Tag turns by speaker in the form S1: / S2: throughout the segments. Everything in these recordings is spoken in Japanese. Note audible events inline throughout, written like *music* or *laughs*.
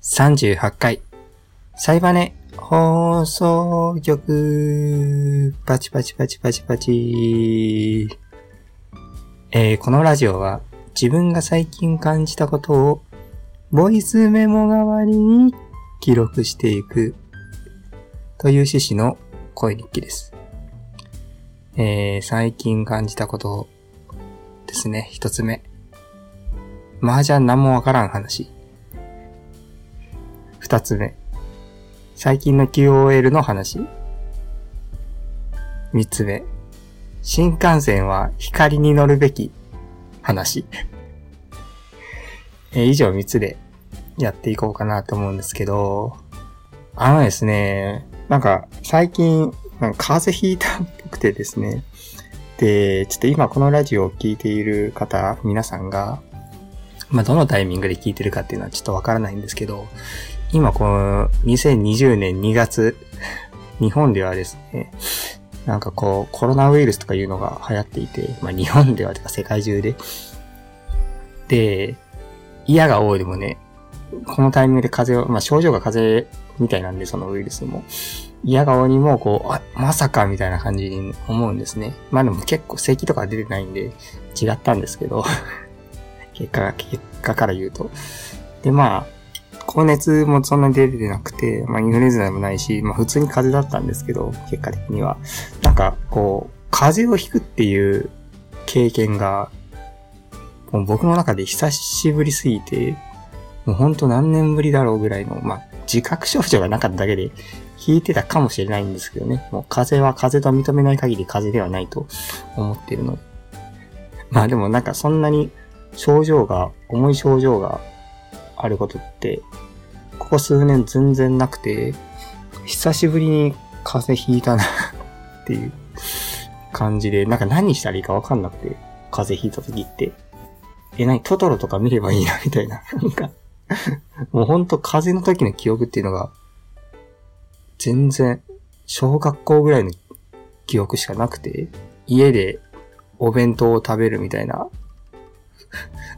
S1: 38回、サイバネ放送局、パチパチパチパチパチ。えー、このラジオは自分が最近感じたことをボイスメモ代わりに記録していくという趣旨の声日記です。えー、最近感じたことですね。一つ目。麻雀何もわからん話。二つ目。最近の QOL の話。三つ目。新幹線は光に乗るべき話。え以上三つでやっていこうかなと思うんですけど、あのですね、なんか最近、なんか風邪ひいたっぽくてですね、で、ちょっと今このラジオを聞いている方、皆さんが、まあ、どのタイミングで聞いてるかっていうのはちょっとわからないんですけど、今この2020年2月、日本ではですね、なんかこう、コロナウイルスとかいうのが流行っていて、まあ日本ではてか世界中で。で、嫌が多いでもね、このタイミングで風邪を、まあ症状が風邪みたいなんで、そのウイルスも。嫌が多いにも、こう、あ、まさかみたいな感じに思うんですね。まあでも結構咳とか出てないんで、違ったんですけど、*laughs* 結果が、結果から言うと。で、まあ、高熱もそんなに出てなくて、まあ、インフルエンザでもないし、まあ、普通に風邪だったんですけど、結果的には。なんか、こう、風邪をひくっていう経験が、もう僕の中で久しぶりすぎて、もうほんと何年ぶりだろうぐらいの、まあ、自覚症状がなかっただけで、引いてたかもしれないんですけどね。もう風邪は風邪と認めない限り風邪ではないと思ってるので。まあでもなんかそんなに症状が、重い症状があることって、ここ数年全然なくて、久しぶりに風邪ひいたなっていう感じで、なんか何したらいいかわかんなくて、風邪ひいた時って。え、何トトロとか見ればいいなみたいな。なんか、もうほんと風邪の時の記憶っていうのが、全然、小学校ぐらいの記憶しかなくて、家でお弁当を食べるみたいな、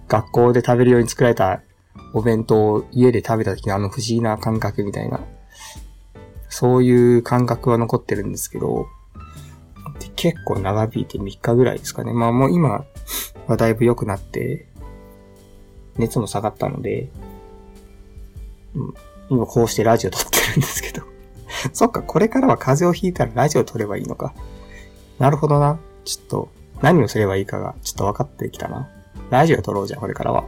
S1: 学校で食べるように作られたお弁当を家で食べた時のあの不思議な感覚みたいな、そういう感覚は残ってるんですけど、結構長引いて3日ぐらいですかね。まあもう今はだいぶ良くなって、熱も下がったので、今こうしてラジオ撮ってるんですけど。*laughs* そっか、これからは風邪をひいたらラジオ撮ればいいのか。なるほどな。ちょっと、何をすればいいかが、ちょっと分かってきたな。ラジオ撮ろうじゃん、これからは。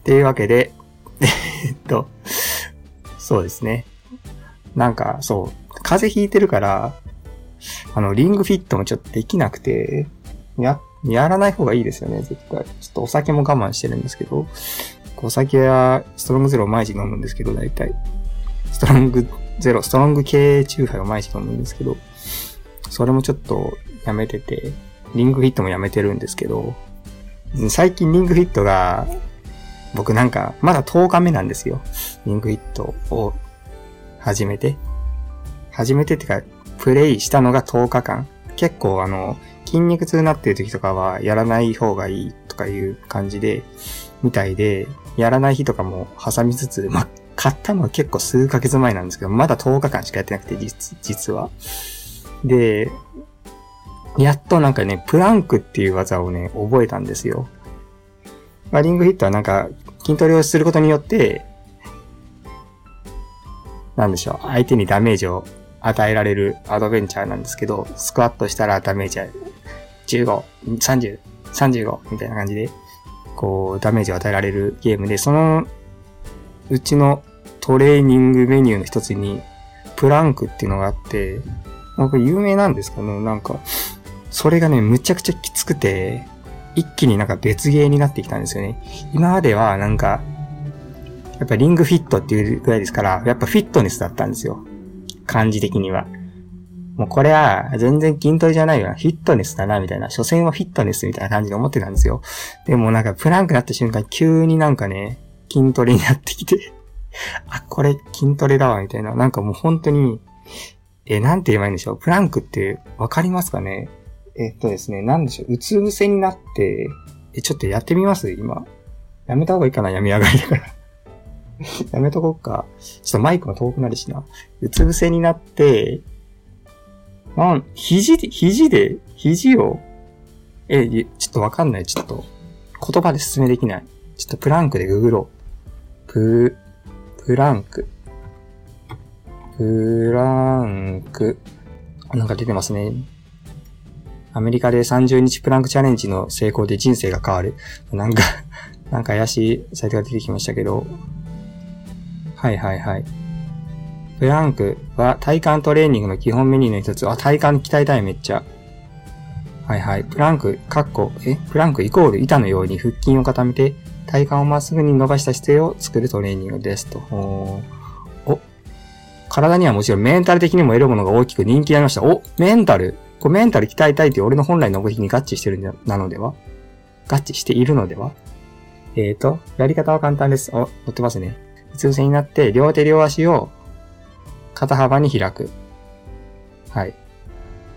S1: っていうわけで、*laughs* えっと、そうですね。なんか、そう、風邪ひいてるから、あの、リングフィットもちょっとできなくて、や、やらない方がいいですよね、絶対。ちょっとお酒も我慢してるんですけど、お酒はストロングゼロを毎日飲むんですけど、大体。ストロングゼロ、ストロング系チューハイを毎日飲むんですけど、それもちょっとやめてて、リングフィットもやめてるんですけど、最近リングフィットが、僕なんか、まだ10日目なんですよ。リングフィットを始めて。始めてってか、プレイしたのが10日間。結構あの、筋肉痛になってる時とかはやらない方がいいとかいう感じで、みたいで、やらない日とかも挟みつつ、ま、買ったのは結構数ヶ月前なんですけど、まだ10日間しかやってなくて、実、実は。で、やっとなんかね、プランクっていう技をね、覚えたんですよ。まあ、リングフィットはなんか、筋トレをすることによって、なんでしょう、相手にダメージを与えられるアドベンチャーなんですけど、スクワットしたらダメージは15、30、35みたいな感じで、こう、ダメージを与えられるゲームで、そのうちのトレーニングメニューの一つに、プランクっていうのがあって、まあこれ有名なんですかねなんか、それがね、むちゃくちゃきつくて、一気になんか別ゲーになってきたんですよね。今まではなんか、やっぱリングフィットっていうぐらいですから、やっぱフィットネスだったんですよ。感じ的には。もうこれは全然筋トレじゃないよな。フィットネスだな、みたいな。所詮はフィットネスみたいな感じで思ってたんですよ。でもなんかプランクになった瞬間、急になんかね、筋トレになってきて、あ、これ筋トレだわ、みたいな。なんかもう本当に、え、なんて言えばいいんでしょう。プランクってわかりますかね？えっとですね、なんでしょう。うつ伏せになって、え、ちょっとやってみます？今。やめた方がいいかな闇上がりだから。*laughs* やめとこっか。ちょっとマイクも遠くなるしな。うつ伏せになって、なん、肘で、肘で、肘を、え、ちょっとわかんない。ちょっと、言葉で説明できない。ちょっとプランクでググろう。プ、プランク。プランク。なんか出てますね。アメリカで30日プランクチャレンジの成功で人生が変わる。なんか *laughs* なんか怪しいサイトが出てきましたけど。はいはいはい。プランクは体幹トレーニングの基本メニューの一つ。あ、体幹鍛えたいめっちゃ。はいはい。プランク、カッコ、え？プランクイコール板のように腹筋を固めて体幹をまっすぐに伸ばした姿勢を作るトレーニングですと。お体にはもちろんメンタル的にも得るものが大きく人気になりました。おメンタルこれメンタル鍛えたいって俺の本来の動きに合致してるんじゃなのでは？合致しているのでは？えーと、やり方は簡単です。お、乗ってますね。うつ伏せになって、両手両足を肩幅に開く。はい。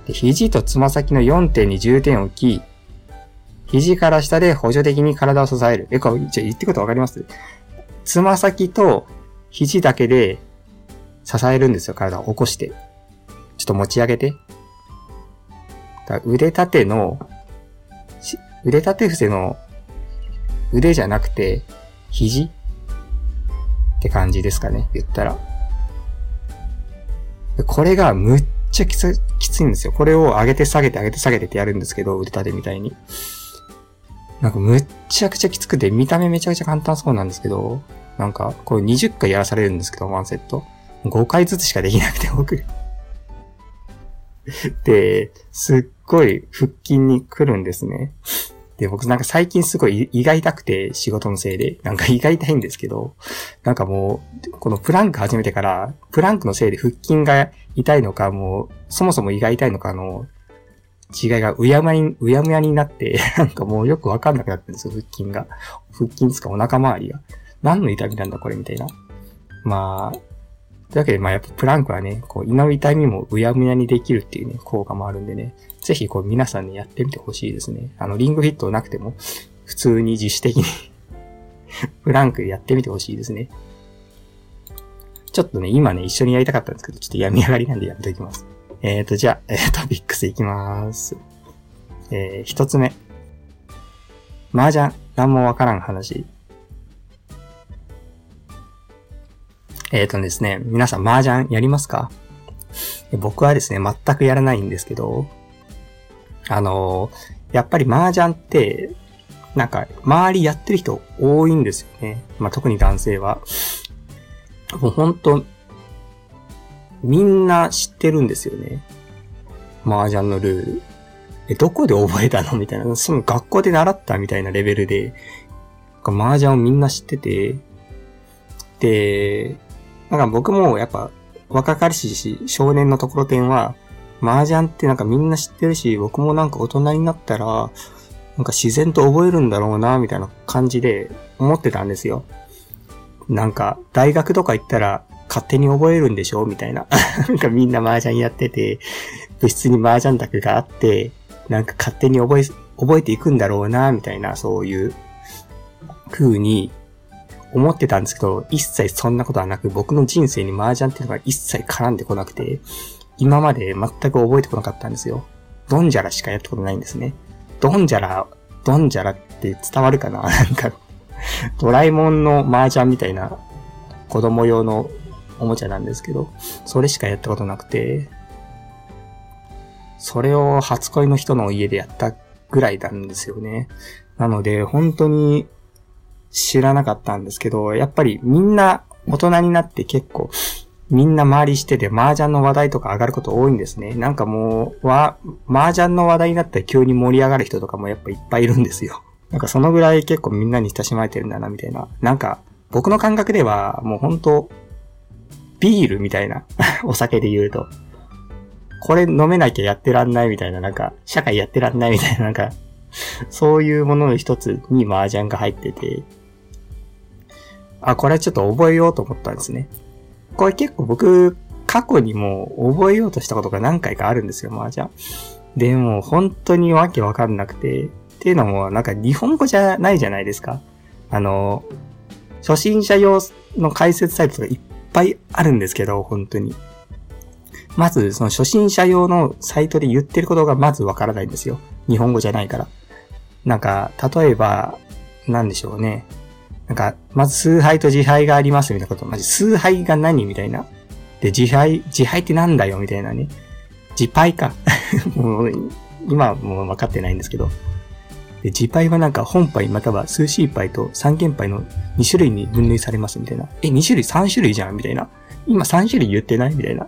S1: で、肘とつま先の4点に重点を置き、肘から下で補助的に体を支える。え、これ、じゃ言ってことわかります？つま先と肘だけで支えるんですよ、体を起こして。ちょっと持ち上げて。だ腕立ての、腕立て伏せの腕じゃなくて、肘って感じですかね、言ったら。これがむっちゃきつきついんですよ。これを上げて下げて上げて下げてってやるんですけど、腕立てみたいに。なんかむっちゃくちゃきつくて、見た目めちゃくちゃ簡単そうなんですけど、なんか、これ20回やらされるんですけど、ワンセット。5回ずつしかできなくて、僕。で、すっごい腹筋に来るんですね。で、僕なんか最近すごい胃が痛くて仕事のせいで、なんか胃が痛いんですけど、なんかもう、このプランク始めてから、プランクのせいで腹筋が痛いのか、もう、そもそも胃が痛いのかの違いがうやむやに、うやむやになって、*laughs* なんかもうよくわかんなくなってるんですよ、腹筋が。腹筋つかお腹周りが。何の痛みなんだこれみたいな。まあ、というわけで、まあやっぱプランクはね、こう胃の痛みもうやむやにできるっていうね、効果もあるんでね、ぜひこう皆さんにやってみてほしいですね。あの、リングフィットなくても、普通に自主的に *laughs* プランクやってみてほしいですね。ちょっとね、今ね、一緒にやりたかったんですけど、ちょっと病み上がりなんでやめておきます。えーと、じゃあ、えー、トピックスいきます。えー、一つ目。麻雀、なんもわからん話。えっ、ー、とですね、皆さん麻雀やりますか？僕はですね、全くやらないんですけど、あのやっぱり麻雀って、なんか、周りやってる人多いんですよね。まあ、特に男性は。もうほんと、みんな知ってるんですよね。麻雀のルール。え、どこで覚えたの？みたいな。その学校で習ったみたいなレベルで、麻雀をみんな知ってて、で、なんか僕もやっぱ若かりしし少年のところてんは、麻雀ってなんかみんな知ってるし、僕もなんか大人になったら、なんか自然と覚えるんだろうな、みたいな感じで思ってたんですよ。なんか、大学とか行ったら勝手に覚えるんでしょみたいな。*laughs* なんかみんな麻雀やってて、部室に麻雀卓があって、なんか勝手に覚え、覚えていくんだろうな、みたいな、そういう風に思ってたんですけど、一切そんなことはなく、僕の人生に麻雀っていうのが一切絡んでこなくて、今まで全く覚えてこなかったんですよ。ドンジャラしかやったことないんですね。ドンジャラ、ドンジャラって伝わるかな？*laughs* なんか、ドラえもんの麻雀みたいな子供用のおもちゃなんですけど、それしかやったことなくて、それを初恋の人の家でやったぐらいなんですよね。なので、本当に知らなかったんですけど、やっぱりみんな大人になって結構、みんな周りしてて麻雀の話題とか上がること多いんですね。なんかもう、わ、麻雀の話題になったら急に盛り上がる人とかもやっぱいっぱいいるんですよ。なんかそのぐらい結構みんなに親しまれてるんだな、みたいな。なんか、僕の感覚ではもう本当ビールみたいな *laughs* お酒で言うと。これ飲めなきゃやってらんないみたいな、なんか、社会やってらんないみたいな、なんか、そういうものの一つに麻雀が入ってて、あ、これはちょっと覚えようと思ったんですね。これ結構僕、過去にも覚えようとしたことが何回かあるんですよ、麻雀。でも、本当にわけわかんなくて。っていうのも、なんか日本語じゃないじゃないですか。あの、初心者用の解説サイトがいっぱいあるんですけど、本当に。まず、その初心者用のサイトで言ってることがまずわからないんですよ。日本語じゃないから。なんか、例えば、なんでしょうね。なんか、まず崇拝と自敗がありますみたいなこと。まじ、崇拝が何みたいな。で、自敗、自敗ってなんだよみたいなね。自敗か。*laughs* もう、今もう分かってないんですけど。で、自敗はなんか本杯または数シー杯と三元杯の2種類に分類されますみたいな。え、2種類？3種類じゃんみたいな。今3種類言ってないみたいな。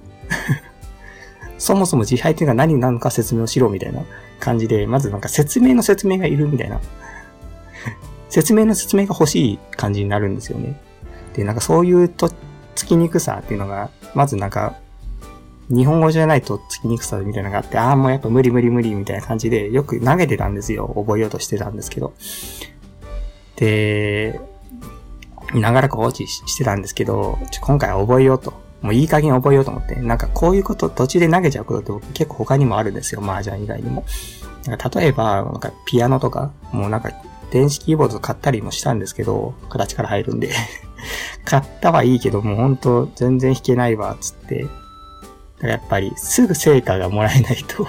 S1: *laughs* そもそも自敗っていうのは何なのか説明をしろみたいな感じで、まずなんか説明の説明がいるみたいな。説明の説明が欲しい感じになるんですよね。で、なんかそういうと、つきにくさっていうのが、まずなんか日本語じゃないとつきにくさみたいなのがあって、ああ、もうやっぱ無理無理無理みたいな感じで、よく投げてたんですよ。覚えようとしてたんですけど。で、長らく放置してたんですけど、今回は覚えようと。もういい加減覚えようと思って。なんかこういうこと途中で投げちゃうことって結構他にもあるんですよ。麻雀以外にも。なんか例えば、なんかピアノとか、もうなんか電子キーボード買ったりもしたんですけど、形から入るんで *laughs* 買ったはいいけど、もうほんと全然弾けないわ、つって。だからやっぱりすぐ成果がもらえないと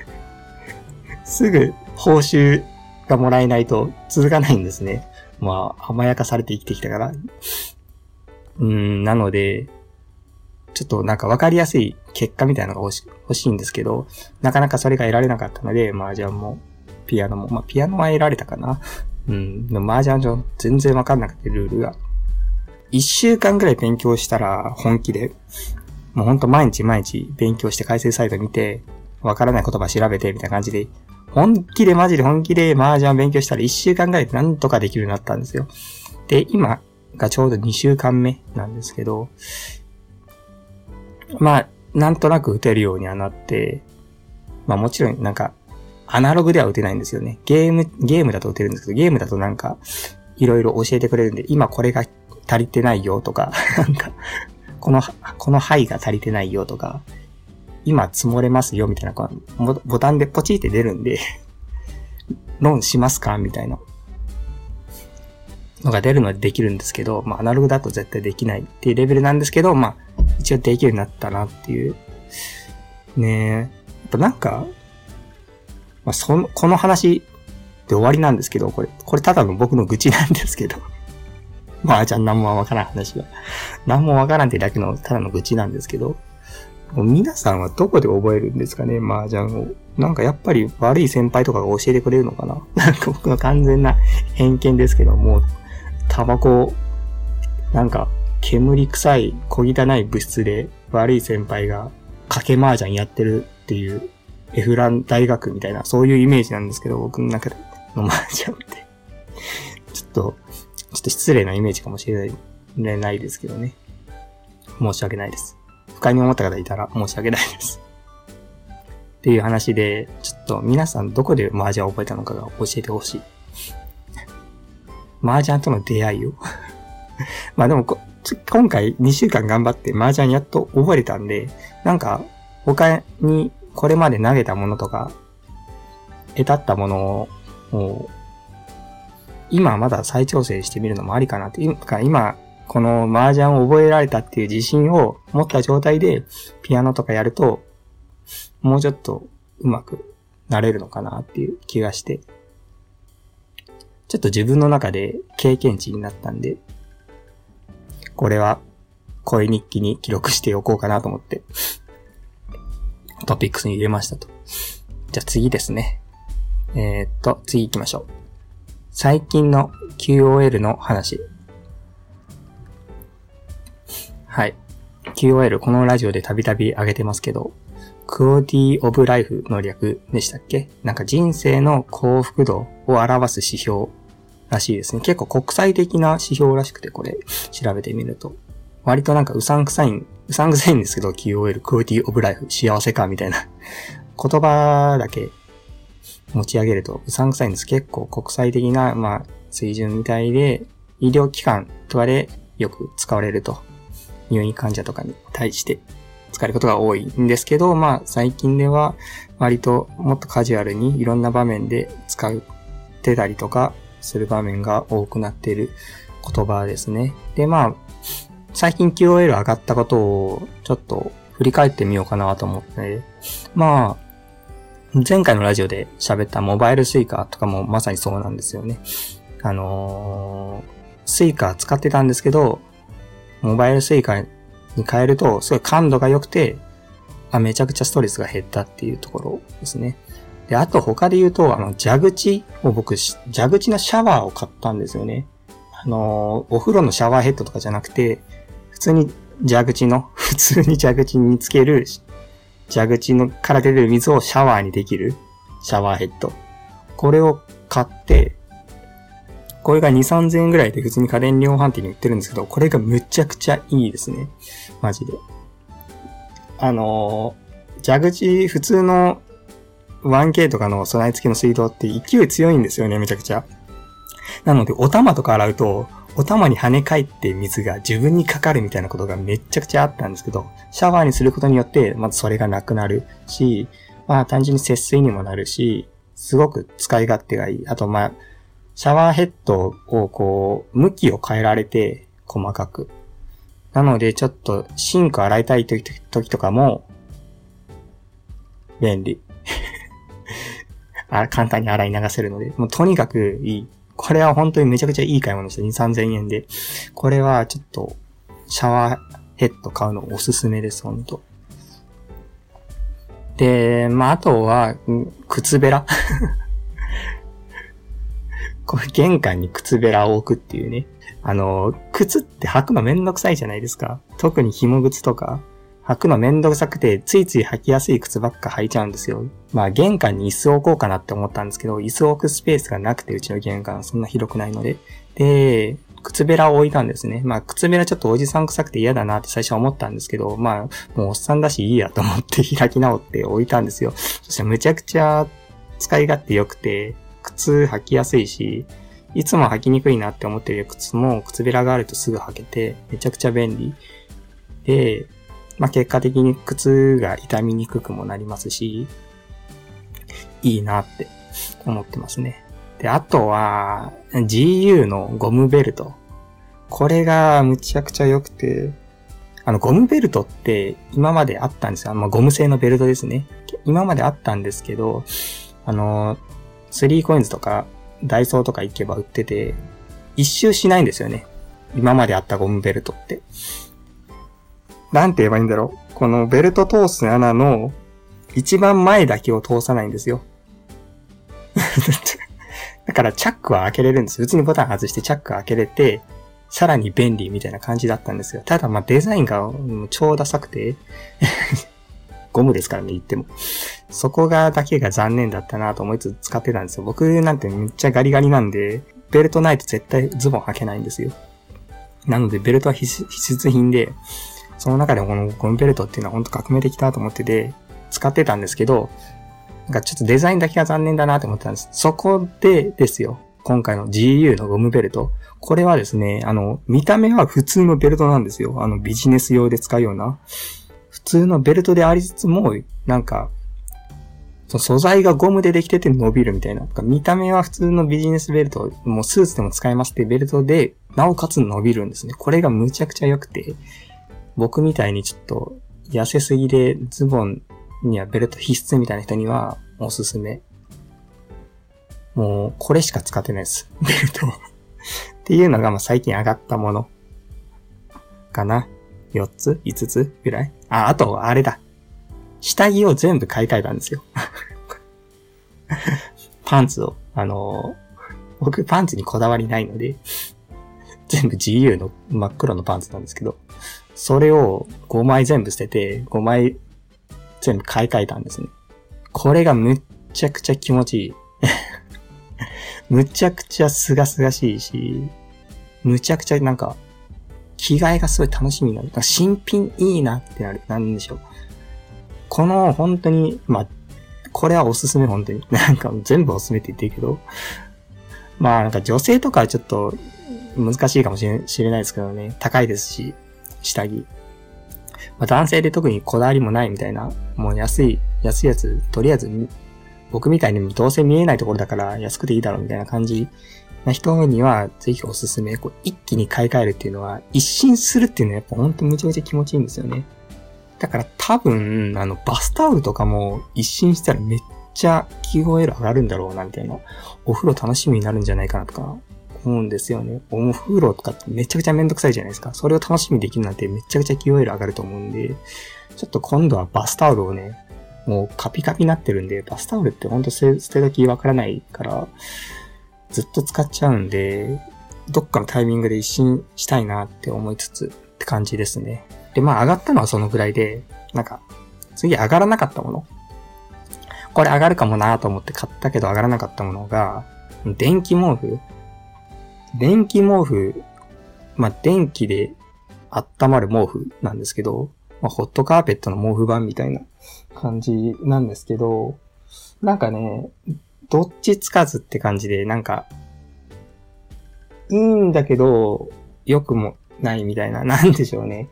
S1: *laughs* すぐ報酬がもらえないと続かないんですね。まあ、甘やかされて生きてきたから。うん、なので、ちょっとなんかわかりやすい結果みたいなのが欲し欲しいんですけど、なかなかそれが得られなかったので、麻雀もう、ピアノも、まあピアノは得られたかな。うん、でも麻雀上全然わかんなくて、ルールが。一週間ぐらい勉強したら本気でもうほんと毎日毎日勉強して解説サイト見て、わからない言葉調べて、みたいな感じで、本気でマジで本気で麻雀勉強したら1週間ぐらいでなんとかできるようになったんですよ。で、今がちょうど2週間目なんですけど、まあ、なんとなく打てるようにはなって、まあもちろんなんか、アナログでは打てないんですよね。ゲーム、ゲームだと打てるんですけど、ゲームだとなんか、いろいろ教えてくれるんで、今これが足りてないよとか、*laughs* なんか、この、この範囲が足りてないよとか、今積もれますよみたいな、このボタンでポチって出るんで *laughs* ローンしますかみたいなのが出るのでできるんですけど、まあアナログだと絶対できないっていうレベルなんですけど、まあ一応できるようになったなっていう。ねえ。やっぱなんか、まあその、この話で終わりなんですけど、これ、これただの僕の愚痴なんですけど *laughs* まあ、じゃあ何もわからん話は。*laughs* 何もわからんってだけのただの愚痴なんですけど、もう皆さんはどこで覚えるんですかね、麻雀を。なんかやっぱり悪い先輩とかが教えてくれるのかな *laughs* なんか僕の完全な偏見ですけども、タバコ、なんか煙臭い小汚い物質で悪い先輩が賭け麻雀やってるっていうエフラン大学みたいな、そういうイメージなんですけど、僕の中での麻雀って。ちょっと、ちょっと失礼なイメージかもしれないないですけどね。申し訳ないです。不快に思った方いたら申し訳ないです。っていう話で、ちょっと皆さんどこで麻雀を覚えたのかが教えてほしい。麻雀との出会いを *laughs* まあでも今回2週間頑張って麻雀やっと覚えたんで、なんか他にこれまで投げたものとか、得たったものを今まだ再調整してみるのもありかなって。今、この麻雀を覚えられたっていう自信を持った状態でピアノとかやると、もうちょっとうまくなれるのかなっていう気がして。ちょっと自分の中で経験値になったんで、これは声日記に記録しておこうかなと思って、トピックスに入れましたと。じゃあ次ですね。えー、っと、次行きましょう。最近の QOL の話。はい。QOL、このラジオでたびたび上げてますけど、クオリティオブライフの略でしたっけ？なんか人生の幸福度を表す指標らしいですね。結構国際的な指標らしくて、これ調べてみると。割となんかうさんくさい、うさんくさいんですけど、QOL、クオリティオブライフ、幸せかみたいな言葉だけ持ち上げるとうさんくさいんです。結構国際的な、まあ、水準みたいで、医療機関とかでよく使われると。入院患者とかに対して使えることが多いんですけど、まあ、最近では割ともっとカジュアルにいろんな場面で使ってたりとかする場面が多くなっている言葉ですね。で、まあ、最近 QOL 上がったことをちょっと振り返ってみようかなと思って、まあ、前回のラジオで喋ったモバイル Suica とかもまさにそうなんですよね。あのー、 Suica 使ってたんですけど、モバイル Suica に変えると、すごい感度が良くて、あ、めちゃくちゃストレスが減ったっていうところですね。で、あと他で言うと、あの、蛇口を僕、蛇口のシャワーを買ったんですよね。あのー、お風呂のシャワーヘッドとかじゃなくて、普通に蛇口の、*laughs* 普通に蛇口につける、蛇口のから出てる水をシャワーにできるシャワーヘッド。これを買って、これが2、3000円ぐらいで普通に家電量販店に売ってるんですけど、これがむちゃくちゃいいですね。マジで。あのー、蛇口、普通の 1K とかの備え付けの水道って勢い強いんですよね、めちゃくちゃ。なので、お玉とか洗うと、お玉に跳ね返って水が自分にかかるみたいなことがめちゃくちゃあったんですけど、シャワーにすることによって、まずそれがなくなるし、まあ単純に節水にもなるし、すごく使い勝手がいい。あとまあ、シャワーヘッドをこう、向きを変えられて、細かく。なので、ちょっと、シンク洗いたい時とかも、便利。*laughs* あ簡単に洗い流せるので、もうとにかくいい。これは本当にめちゃくちゃいい買い物でした。2、3000円で。これはちょっと、シャワーヘッド買うのおすすめです、ほんと。で、まあ、あとは、靴べら *laughs* これ玄関に靴べらを置くっていうね。あの、靴って履くのめんどくさいじゃないですか。特に紐靴とか。履くのめんどくさくて、ついつい履きやすい靴ばっか履いちゃうんですよ。まあ玄関に椅子を置こうかなって思ったんですけど、椅子を置くスペースがなくて、うちの玄関そんな広くないので。で、靴べらを置いたんですね。まあ靴べらちょっとおじさん臭くて嫌だなって最初は思ったんですけど、まあもうおっさんだしいいやと思って開き直って置いたんですよ。そしてむちゃくちゃ使い勝手良くて、靴履きやすいし、いつも履きにくいなって思ってる靴も靴べらがあるとすぐ履けて、めちゃくちゃ便利。で、まあ、結果的に靴が痛みにくくもなりますし、いいなって思ってますね。で、あとは、GU のゴムベルト。これがむちゃくちゃ良くて、あの、ゴムベルトって今まであったんですよ。まあ、ゴム製のベルトですね。今まであったんですけど、あの、3コインズとかダイソーとか行けば売ってて、一周しないんですよね。今まであったゴムベルトって。なんて言えばいいんだろう？このベルト通す穴の一番前だけを通さないんですよ。*laughs* だからチャックは開けれるんです。普通にボタン外してチャック開けれて、さらに便利みたいな感じだったんですよ。ただまあデザインが超ダサくて *laughs* ゴムですからね、言っても。そこがだけが残念だったなと思いつつ使ってたんですよ。僕なんてめっちゃガリガリなんで、ベルトないと絶対ズボン履けないんですよ。なのでベルトは必須品で、その中でこのゴムベルトっていうのは本当革命的だと思ってて、使ってたんですけど、なんかちょっとデザインだけが残念だなと思ってたんです。そこでですよ。今回の GU のゴムベルト。これはですね、あの、見た目は普通のベルトなんですよ。あの、ビジネス用で使うような。普通のベルトでありつつも、なんか、その素材がゴムでできてて伸びるみたいな。見た目は普通のビジネスベルト、もうスーツでも使えますってベルトで、なおかつ伸びるんですね。これがむちゃくちゃ良くて、僕みたいにちょっと痩せすぎでズボンにはベルト必須みたいな人にはおすすめ。もう、これしか使ってないです。*laughs* ベルトっていうのが、まあ最近上がったもの。かな。4つ ?5 つ？ぐらい？あ、あと、あれだ。下着を全部買い替えたんですよ。*laughs* パンツを。あの僕パンツにこだわりないので、全部 GU の真っ黒のパンツなんですけど、それを5枚全部捨てて、5枚全部買い替えたんですね。これがむっちゃくちゃ気持ちいい。*laughs* むちゃくちゃすがすがしいし、むちゃくちゃなんか、着替えがすごい楽しみになる。新品いいなってなる。なんでしょう。この本当に、まあ、これはおすすめ本当に。なんか全部おすすめって言ってるけど、まあなんか女性とかはちょっと難しいかもしれないですけどね。高いですし、下着。まあ、男性で特にこだわりもないみたいな、もう安い、安いやつ、とりあえず、僕みたいにどうせ見えないところだから安くていいだろうみたいな感じな人にはぜひおすすめ。こう一気に買い替えるっていうのは、一新するっていうのはやっぱほんとむちゃむちゃ気持ちいいんですよね。だから多分、あの、バスタオルとかも一新したらめっちゃ QOL 上がるんだろうな、みたいな。お風呂楽しみになるんじゃないかなとか思うんですよね。お風呂とかってめちゃくちゃめんどくさいじゃないですか。それを楽しみできるなんてめちゃくちゃ QOL 上がると思うんで、ちょっと今度はバスタオルをね、もうカピカピになってるんで、バスタオルってほんと捨て時わからないから、ずっと使っちゃうんで、どっかのタイミングで一新したいなって思いつつって感じですね。で、まあ上がったのはそのぐらいで、なんか、次上がらなかったもの。これ上がるかもなと思って買ったけど上がらなかったものが、電気毛布電気毛布、まあ、電気で温まる毛布なんですけど、まあ、ホットカーペットの毛布版みたいな感じなんですけど、なんかね、どっちつかずって感じで、なんか、いいんだけど、良くもないみたいな、なんでしょうね。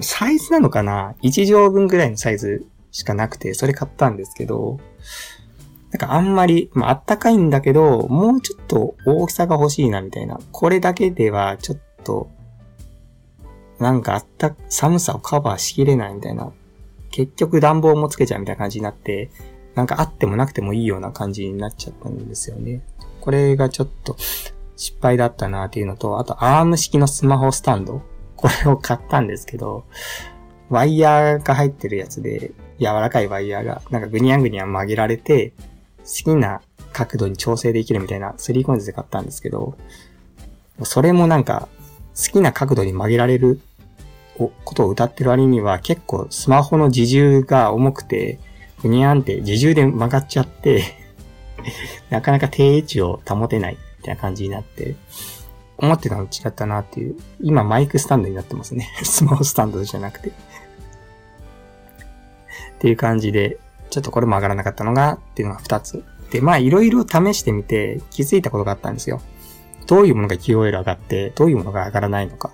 S1: サイズなのかな ?1 畳分ぐらいのサイズしかなくて、それ買ったんですけど、なんかあんまり、まあ、あったかいんだけど、もうちょっと大きさが欲しいなみたいな。これだけではちょっと、なんかあった、寒さをカバーしきれないみたいな。結局暖房もつけちゃうみたいな感じになって、なんかあってもなくてもいいような感じになっちゃったんですよね。これがちょっと失敗だったなっていうのと、あとアーム式のスマホスタンド。これを買ったんですけど、ワイヤーが入ってるやつで、柔らかいワイヤーが、なんかグニャングニャン曲げられて、好きな角度に調整できるみたいな 3COINS で買ったんですけど、それもなんか好きな角度に曲げられることを歌ってる割には結構スマホの自重が重くて、ふにゃんって自重で曲がっちゃって *laughs* なかなか定位置を保てないみたいな感じになって、思ってたの違ったなっていう。今マイクスタンドになってますね。*laughs* スマホスタンドじゃなくてっていう感じで、ちょっとこれも上がらなかったのが、っていうのが2つ。で、まあいろいろ試してみて気づいたことがあったんですよ。どういうものが QOL 上がって、どういうものが上がらないのか。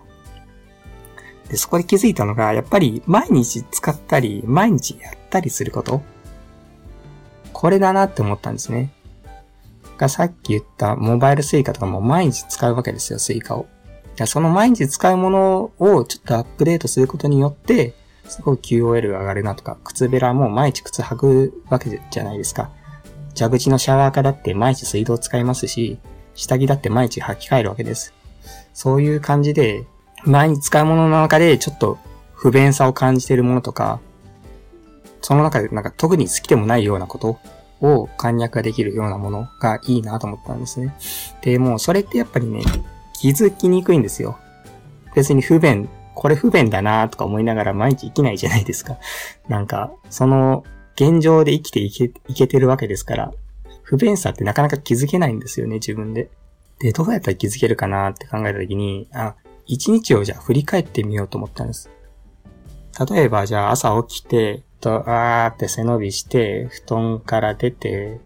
S1: で、そこで気づいたのが、やっぱり毎日使ったり、毎日やったりすること。これだなって思ったんですね。さっき言ったモバイル Suica とかも毎日使うわけですよ、 Suica を。その毎日使うものをちょっとアップデートすることによって、すごい QOL が上がるなとか、靴べらも毎日靴履くわけじゃないですか。蛇口のシャワー化だって毎日水道使いますし、下着だって毎日履き替えるわけです。そういう感じで、毎日使うものの中でちょっと不便さを感じているものとか、その中でなんか特に好きでもないようなことを簡略ができるようなものがいいなと思ったんですね。で、もうそれってやっぱりね、気づきにくいんですよ。別に不便これ不便だなとか思いながら毎日生きないじゃないですか。*laughs* なんか、その現状で生きていけ、いけてるわけですから、不便さってなかなか気づけないんですよね、自分で。で、どうやったら気づけるかなって考えたときに、あ、一日をじゃあ振り返ってみようと思ったんです。例えば、じゃあ朝起きて、と、あーって背伸びして、布団から出て、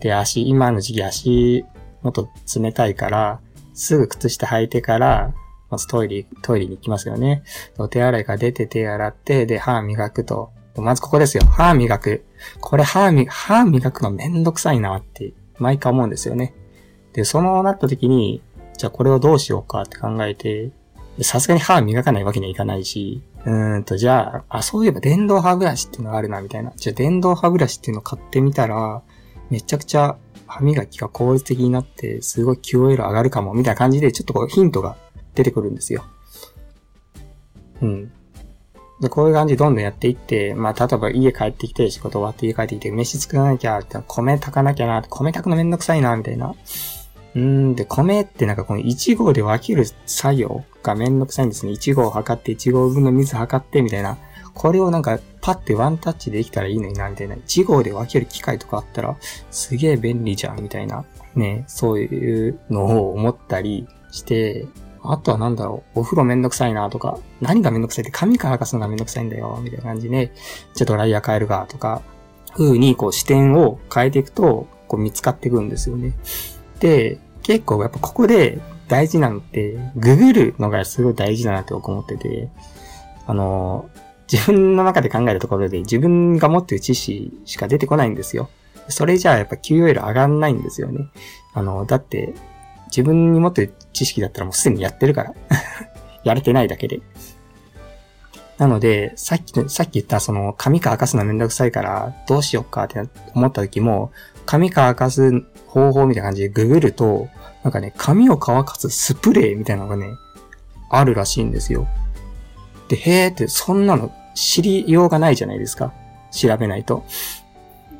S1: で、足、今の時期足、もっと冷たいから、すぐ靴下履いてから、まずトイレ、トイレに行きますよね。手洗いから出て手洗って、で、歯磨くと。まずここですよ。歯磨く。これ歯磨、歯磨くのめんどくさいなって、毎回思うんですよね。で、そのなった時に、じゃあこれをどうしようかって考えて、さすがに歯磨かないわけにはいかないし、うーんと、じゃあ、あ、そういえば電動歯ブラシっていうのがあるな、みたいな。じゃあ電動歯ブラシっていうのを買ってみたら、めちゃくちゃ歯磨きが効率的になって、すごい QOL 上がるかも、みたいな感じで、ちょっとこうヒントが出てくるんですよ。うん。で、こういう感じでどんどんやっていって、まあ、例えば家帰ってきて、仕事終わって家帰ってきて、飯作らなきゃ、米炊かなきゃな、米炊くのめんどくさいな、みたいな。うん、で、米ってなんかこの1号で分ける作業がめんどくさいんですね。1号を測って、1号分の水測って、みたいな。これをなんか、パッてワンタッチできたらいいのにな、みたいな。1号で分ける機械とかあったら、すげえ便利じゃん、みたいな。ね、そういうのを思ったりして、あとはなんだろう、お風呂めんどくさいなとか、何がめんどくさいって髪乾かすのがめんどくさいんだよ、みたいな感じで、じゃあドライヤー変えるかとか、風にこう視点を変えていくと、こう見つかっていくんですよね。で、結構やっぱここで大事なのって、ググるのがすごい大事だなって僕思ってて、あの、自分の中で考えたところで自分が持ってる知識しか出てこないんですよ。それじゃあやっぱ QOL 上がんないんですよね。あの、だって、自分に持ってる知識だったらもうすでにやってるから。*laughs* やれてないだけで。なので、さっき、さっき言ったその、紙乾かすのめんどくさいから、どうしよっかって思った時も、紙乾かす方法みたいな感じでググると、なんかね、髪を乾かすスプレーみたいなのがね、あるらしいんですよ。で、へーって、そんなの知りようがないじゃないですか。調べないと。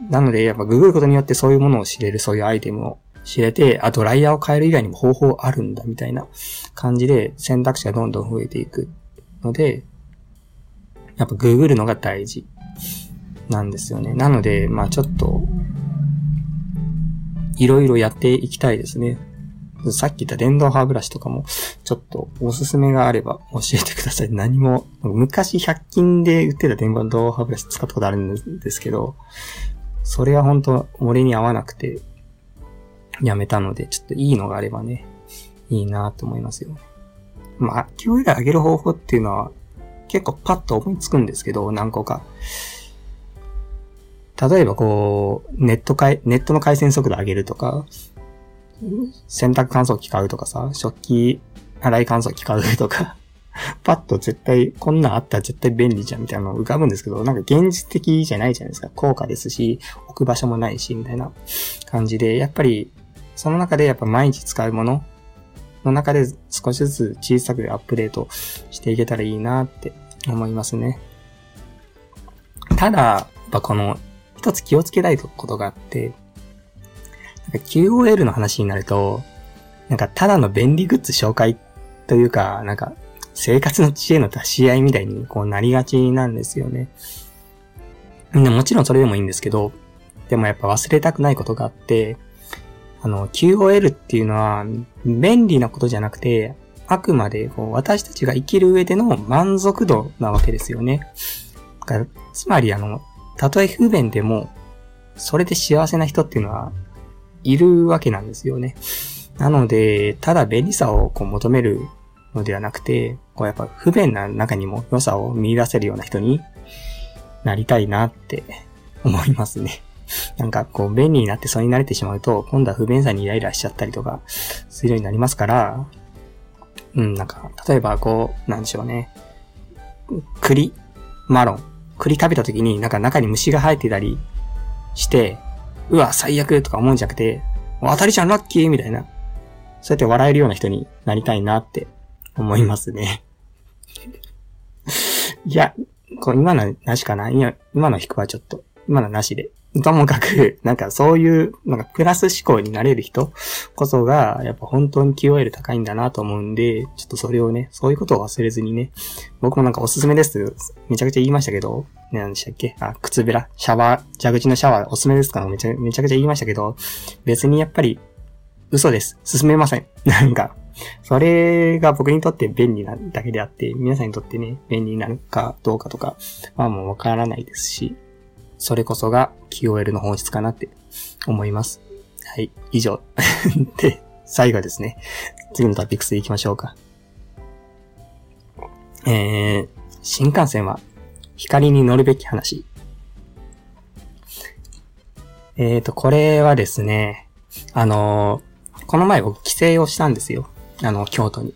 S1: なので、やっぱググることによってそういうものを知れる、そういうアイテムを知れて、あ、ドライヤーを変える以外にも方法あるんだ、みたいな感じで選択肢がどんどん増えていくので、やっぱググるのが大事なんですよね。なので、まあちょっと、いろいろやっていきたいですね。さっき言った電動歯ブラシとかも、ちょっとおすすめがあれば教えてください。何も、昔100均で売ってた電動歯ブラシ使ったことあるんですけど、それは本当俺に合わなくて、やめたので、ちょっといいのがあればね、いいなと思いますよ。まあ、QL 上げる方法っていうのは、結構パッと思いつくんですけど、何個か。例えばこう、ネットかい、ネットの回線速度上げるとか、洗濯乾燥機買うとかさ、食器洗い乾燥機買うとか、*laughs* パッと絶対、こんなんあったら絶対便利じゃんみたいなの浮かぶんですけど、なんか現実的じゃないじゃないですか。高価ですし、置く場所もないし、みたいな感じで、やっぱり、その中でやっぱ毎日使うものの中で少しずつ小さくアップデートしていけたらいいなって思いますね。ただ、やっぱこの一つ気をつけたいことがあって、なんか QOL の話になると、なんかただの便利グッズ紹介というか、なんか生活の知恵の出し合いみたいにこうなりがちなんですよね。もちろんそれでもいいんですけど、でもやっぱ忘れたくないことがあって、あの、QOL っていうのは便利なことじゃなくて、あくまでこう私たちが生きる上での満足度なわけですよね。つまりあの、たとえ不便でも、それで幸せな人っていうのはいるわけなんですよね。なので、ただ便利さをこう求めるのではなくて、こうやっぱ不便な中にも良さを見出せるような人になりたいなって思いますね。なんかこう便利になってそれに慣れてしまうと、今度は不便さにイライラしちゃったりとかするようになりますから、うん、なんか、例えばこう、なんでしょうね。栗、マロン、栗食べた時になんか中に虫が生えてたりして、うわ、最悪とか思うんじゃなくて、当たりじゃん、ラッキーみたいな。そうやって笑えるような人になりたいなって思いますね。いや、こう今のなしかな今今の引くはちょっと、今のなしで。ともかく、なんかそういう、なんかプラス思考になれる人こそが、やっぱ本当に QOL 高いんだなと思うんで、ちょっとそれをね、そういうことを忘れずにね、僕もなんかおすすめです。めちゃくちゃ言いましたけど、何でしたっけ？あ、靴べら。シャワー、蛇口のシャワーおすすめですか？めちゃめちゃくちゃ言いましたけど、別にやっぱり、嘘です。進めません。*laughs* なんか、それが僕にとって便利なだけであって、皆さんにとってね、便利になるかどうかとかはもうわからないですし、それこそが QOL の本質かなって思います。はい、以上。*laughs* で、最後ですね。次のトピックスで行きましょうか。えー、新幹線は光に乗るべき話。えーと、これはですね、あのー、この前僕帰省をしたんですよ。あの、京都に。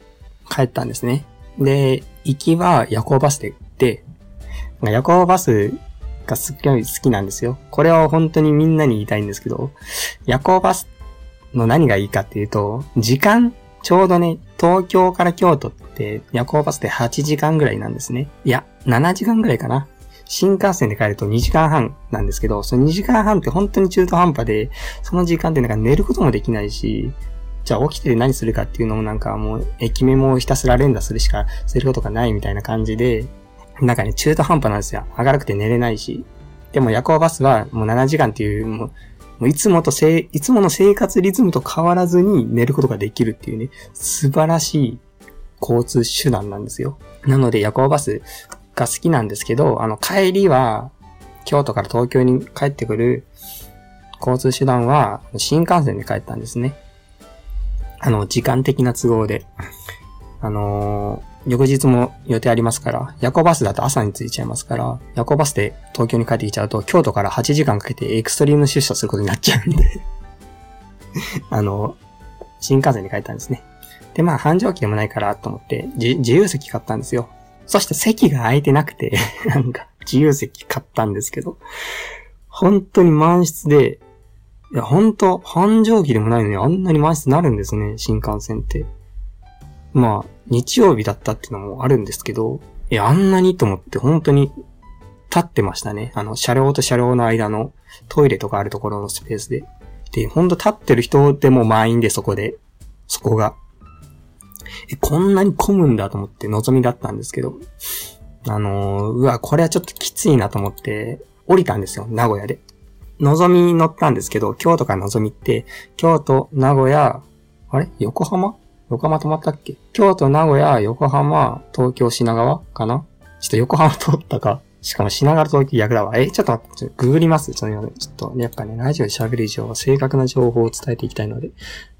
S1: 帰ったんですね。で、行きは夜行バスで行って、夜行バスがすっごい好きなんですよ。これは本当にみんなに言いたいんですけど、夜行バスの何がいいかっていうと、時間、ちょうどね、東京から京都って夜行バスで8時間ぐらいなんですね。いや、7時間ぐらいかな。新幹線で帰ると2時間半なんですけど、その2時間半って本当に中途半端で、その時間ってなんか寝ることもできないし、じゃあ起きて何するかっていうのもなんかもう駅目もひたすら連打するしかすることがないみたいな感じで、なんかね、中途半端なんですよ。明るくて寝れないし。でも夜行バスはもう7時間っていう、もう、もういつもとせい、いつもの生活リズムと変わらずに寝ることができるっていうね、素晴らしい交通手段なんですよ。なので夜行バスが好きなんですけど、あの帰りは、京都から東京に帰ってくる交通手段は新幹線で帰ったんですね。あの、時間的な都合で。あのー、翌日も予定ありますから、夜行バスだと朝に着いちゃいますから、夜行バスで東京に帰ってきちゃうと、京都から8時間かけてエクストリーム出社することになっちゃうんで *laughs* あの、新幹線で帰ったんですね。で、まあ、繁盛期でもないからと思って、自由席買ったんですよ。そして席が空いてなくて *laughs* なんか、自由席買ったんですけど、本当に満室で、いや、本当繁盛期でもないのにあんなに満室になるんですね、新幹線って。まあ、日曜日だったっていうのもあるんですけど、いや、あんなにと思って本当に立ってましたね。あの、車両と車両の間のトイレとかあるところのスペースで。で、ほんと立ってる人でも満員でそこで、そこが。え、こんなに混むんだと思って望みだったんですけど、あのー、うわ、これはちょっときついなと思って、降りたんですよ、名古屋で。望みに乗ったんですけど、京都から望みって、京都、名古屋、あれ？横浜？横浜泊まったっけ？京都、名古屋、横浜、東京、品川かな？ちょっと横浜通ったか？しかも品川東京逆だわ。え、ちょっと待って、ちょっとググりますちょっと、ちょっと、やっぱね、ラジオで喋る以上は正確な情報を伝えていきたいので。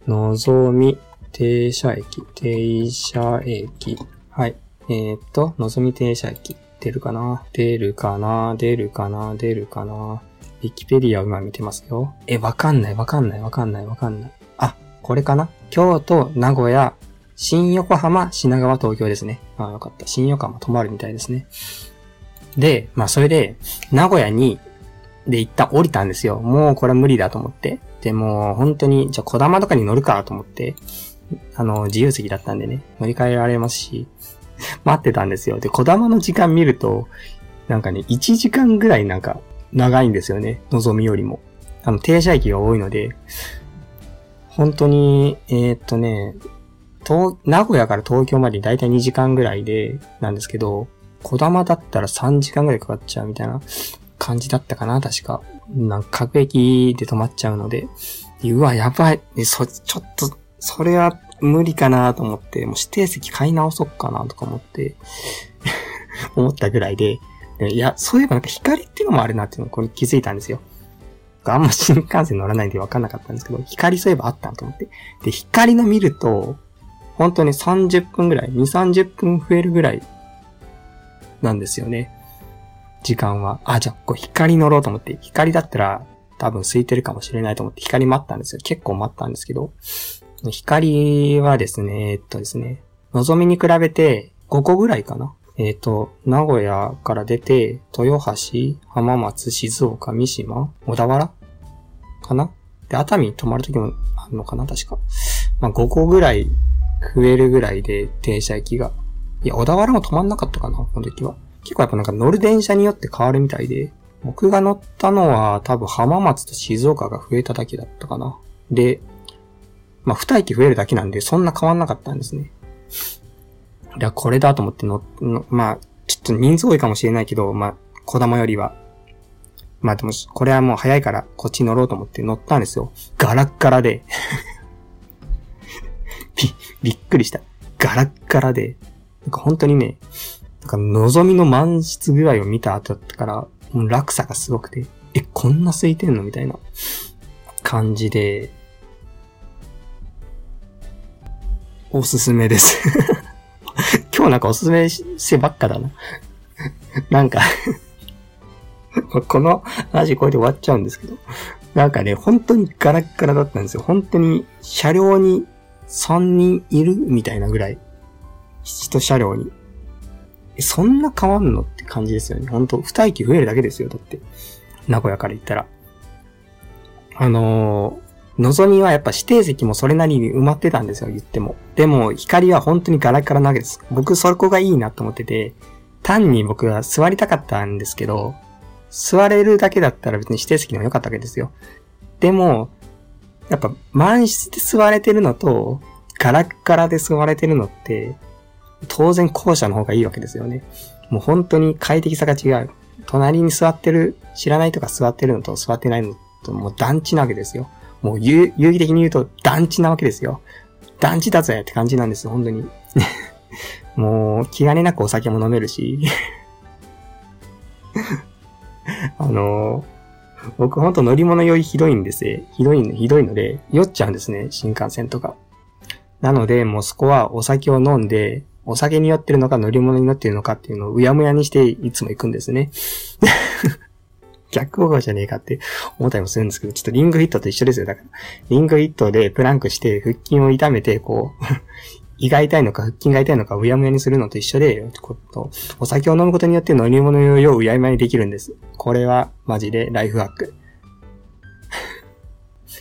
S1: のぞみ、停車駅、停車駅。はい。えー、っと、のぞみ停車駅。出るかな？出るかな？出るかな？出るかな？ウィキペディアを今見てますよ。え、わかんないわかんないわかんないわかんない。これかな？京都、名古屋、新横浜、品川、東京ですね。ああ、よかった。新横浜泊まるみたいですね。で、まあそれで、名古屋に、で一旦降りたんですよ。もうこれは無理だと思って。で、もう本当に、じゃあ小玉とかに乗るかと思って、あの、自由席だったんでね、乗り換えられますし、*laughs* 待ってたんですよ。で、小玉の時間見ると、なんかね、1時間ぐらいなんか、長いんですよね。望みよりも。あの、停車駅が多いので、本当に、えー、っとね、東、名古屋から東京までだいたい2時間ぐらいで、なんですけど、小玉だったら3時間ぐらいかかっちゃうみたいな感じだったかな、確か。なんか、各駅で止まっちゃうので。うわ、やばい。そ、ちょっと、それは無理かなと思って、もう指定席買い直そっかなとか思って *laughs* 思ったぐらいで、いや、そういえばなんか光っていうのもあるなっていうのをこれ気づいたんですよ。あんま新幹線乗らないんで分かんなかったんですけど、光そういえばあったなと思って。で、光の見ると、本当に30分ぐらい、2、30分増えるぐらいなんですよね。時間は。あ、じゃあ、こう光乗ろうと思って、光だったら多分空いてるかもしれないと思って光待ったんですよ。結構待ったんですけど、光はですね、えっとですね、のぞみに比べて5個ぐらいかな。えっ、と、名古屋から出て、豊橋、浜松、静岡、三島、小田原かな？で、熱海に泊まるときもあるのかな？確か。まあ、5個ぐらい増えるぐらいで停車駅が。いや、小田原も止まんなかったかな？この時は。結構やっぱなんか乗る電車によって変わるみたいで、僕が乗ったのは多分浜松と静岡が増えただけだったかな。で、まあ、二駅増えるだけなんで、そんな変わんなかったんですね。で、これだと思っての、のまあ、ちょっと人数多いかもしれないけど、まあ、小玉よりは。まあでも、これはもう早いから、こっち乗ろうと思って乗ったんですよ。ガラッガラで *laughs* び、びっくりした。ガラッガラで。なんか本当にね、なんか望みの満室具合を見た後だったから、もう落差がすごくて、え、こんな空いてんの？みたいな感じで、おすすめです *laughs* 今日なんかおすすめしてばっかだな *laughs* なんか *laughs* この話これで終わっちゃうんですけど。なんかね、本当にガラッガラだったんですよ。本当に車両に3人いるみたいなぐらい。一車両に。そんな変わんのって感じですよね。本当二駅増えるだけですよ。だって。名古屋から行ったら。あののぞみはやっぱ指定席もそれなりに埋まってたんですよ、言っても。でも、光は本当にガラガラなわけです。僕、そこがいいなと思ってて、単に僕は座りたかったんですけど、座れるだけだったら別に指定席でもよかったわけですよ。でも、やっぱ満室で座れてるのと、ガラガラで座れてるのって、当然後者の方がいいわけですよね。もう本当に快適さが違う。隣に座ってる、知らないとか座ってるのと座ってないのともう団地なわけですよ。もう遊戯的に言うと団地なわけですよ。団地だぜって感じなんですよ、本当に。*laughs* もう気兼ねなくお酒も飲めるし。*laughs* あのー、僕ほんと乗り物酔いひどいんですよ。ひどい、ひどいので、酔っちゃうんですね、新幹線とか。なので、もうそこはお酒を飲んで、お酒に酔ってるのか乗り物に乗ってるのかっていうのをうやむやにしていつも行くんですね。逆効果じゃねえかって思ったりもするんですけど、ちょっとリングフィットと一緒ですよ。だから、リングフィットでプランクして腹筋を痛めて、こう *laughs* 胃が痛いのか腹筋が痛いのかうやむやにするのと一緒で、お酒を飲むことによって飲み物用をうやむやにできるんです。これはマジでライフハック。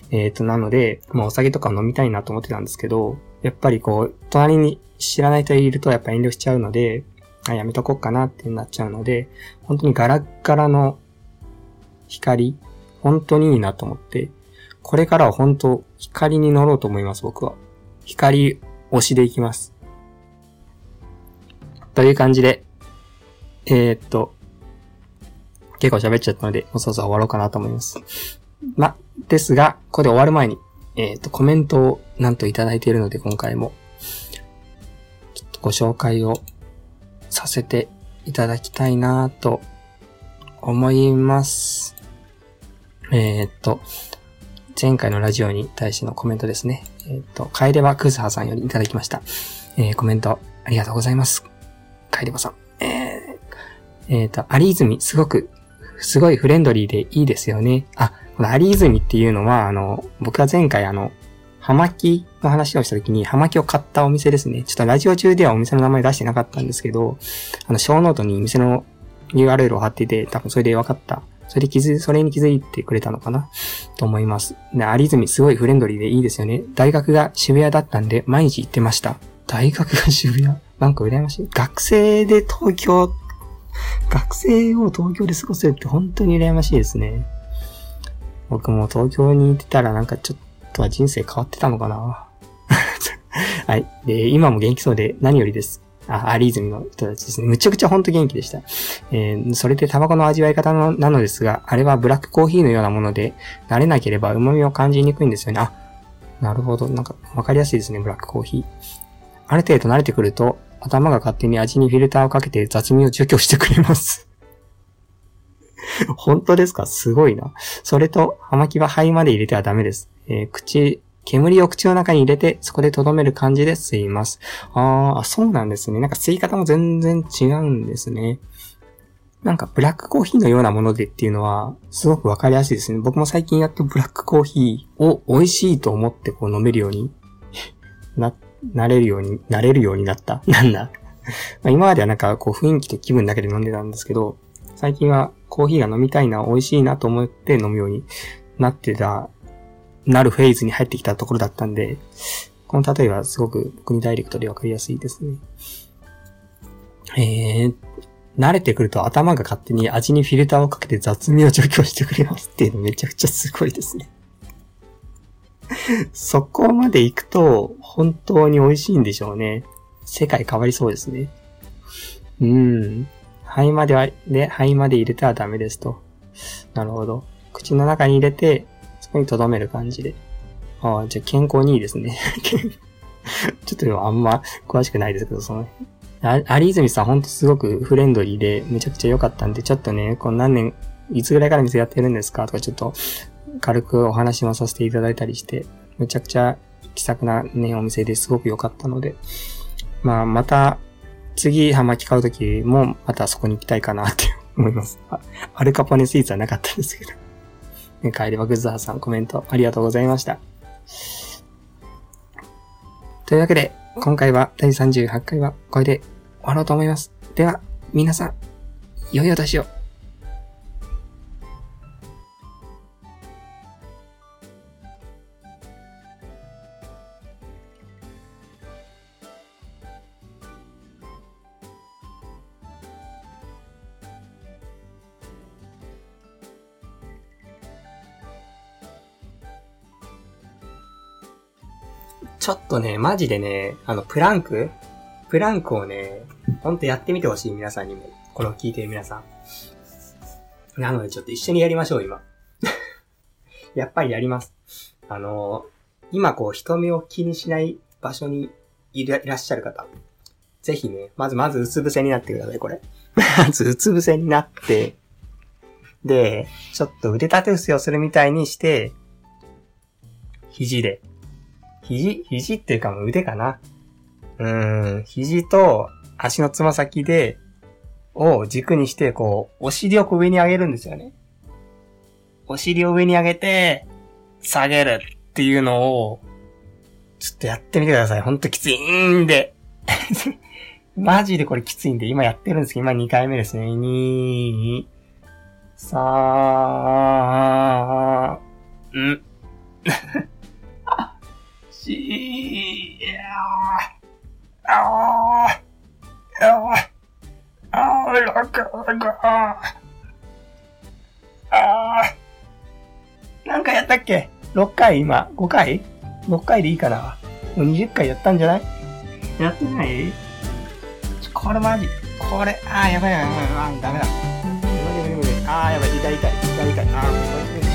S1: えっと、なので、まあお酒とか飲みたいなと思ってたんですけど、やっぱりこう、隣に知らない人いるとやっぱ遠慮しちゃうので、あ、やめとこうかなってなっちゃうので、本当にガラッガラの光、本当にいいなと思って、これからは本当、光に乗ろうと思います、僕は。光推しでいきます。という感じで、えー、っと、結構喋っちゃったので、もうそろそろ終わろうかなと思います。ま、ですが、ここで終わる前に、えー、っと、コメントをなんといただいているので、今回も、ちょっとご紹介をさせていただきたいなと思います。えー、っと、前回のラジオに対してのコメントですね。えー、っと、カエレバクズハさんよりいただきました。えー、コメントありがとうございます。カエレバさん。えー、えー、っと、アリーズミ、すごく、すごいフレンドリーでいいですよね。あ、このアリーズミっていうのは、あの、僕は前回あの、葉巻の話をした時に、葉巻を買ったお店ですね。ちょっとラジオ中ではお店の名前出してなかったんですけど、あの、小ノートに店の URL を貼ってて、多分それで分かった。それ気づ、それに気づいてくれたのかな？と思います。で、有住すごいフレンドリーでいいですよね。大学が渋谷だったんで、毎日行ってました。大学が渋谷？なんか羨ましい。学生で東京、学生を東京で過ごせるって本当に羨ましいですね。僕も東京に行ってたらなんかちょっとは人生変わってたのかな *laughs* はい。で、今も元気そうで何よりです。あ、アリーズミの人たちですね。むちゃくちゃほんと元気でした。えー、それでタバコの味わい方のなのですが、あれはブラックコーヒーのようなもので、慣れなければ旨味を感じにくいんですよね。あ、なるほど。なんか、わかりやすいですね、ブラックコーヒー。ある程度慣れてくると、頭が勝手に味にフィルターをかけて雑味を除去してくれます。*laughs* 本当ですか？すごいな。それと、葉巻は肺まで入れてはダメです。えー、口、煙を口の中に入れて、そこで留める感じで吸います。ああ、そうなんですね。なんか吸い方も全然違うんですね。なんかブラックコーヒーのようなものでっていうのは、すごくわかりやすいですね。僕も最近やっとブラックコーヒーを美味しいと思ってこう飲めるように *laughs* な、なれるように、なれるようになった。*laughs* なんだ。ま今まではなんかこう雰囲気と気分だけで飲んでたんですけど、最近はコーヒーが飲みたいな、美味しいなと思って飲むようになってたなるフェーズに入ってきたところだったんで、この例えはすごく僕にダイレクトでわかりやすいですね。えー、慣れてくると頭が勝手に味にフィルターをかけて雑味を除去してくれますっていうのめちゃくちゃすごいですね。*laughs* そこまで行くと本当に美味しいんでしょうね。世界変わりそうですね。うん。肺までは、で、肺まで入れてはダメですと。なるほど。口の中に入れて、そこに留める感じで。ああ、じゃあ健康にいいですね。*laughs* ちょっと今あんま詳しくないですけど、その、アリーズミさんほんとすごくフレンドリーでめちゃくちゃ良かったんで、ちょっとね、この何年、いつぐらいから店やってるんですかとかちょっと軽くお話もさせていただいたりして、めちゃくちゃ気さくなね、お店ですごく良かったので、まあ、また、次、ハマキ買うときも、またそこに行きたいかなって思います。アルカポネスイーツはなかったんですけど。ね、帰りはグッザーさんコメントありがとうございました。というわけで、今回は第38回はこれで終わろうと思います。では、皆さん、良いお年を。ちょっとね、マジでね、あの、プランク？プランクをね、ほんとやってみてほしい、皆さんにも。これを聞いてる皆さん。なので、ちょっと一緒にやりましょう、今。*laughs* やっぱりやります。あの今こう、人目を気にしない場所にいらっしゃる方。ぜひね、まずまずうつ伏せになってください、これ。*laughs* まずうつ伏せになって、で、ちょっと腕立て伏せをするみたいにして、肘で肘、肘っていうか腕かな。うーん、肘と足のつま先で、を軸にして、こう、お尻を上に上げるんですよね。お尻を上に上げて、下げるっていうのを、ちょっとやってみてください。ほんときついんで。*laughs* マジでこれきついんで、今やってるんですけど、今2回目ですね。2、3、ん。し、ああ、ああ、あ楽が、あなんかやったっけ ?6 回今 ?5 回 ?6 回でいいかなもう20回やったんじゃないやってないこれマジ。これ、あーやばいやばいやばい、ダメだ。無理無理無理。あーやばい、痛い痛い、痛い痛い。あー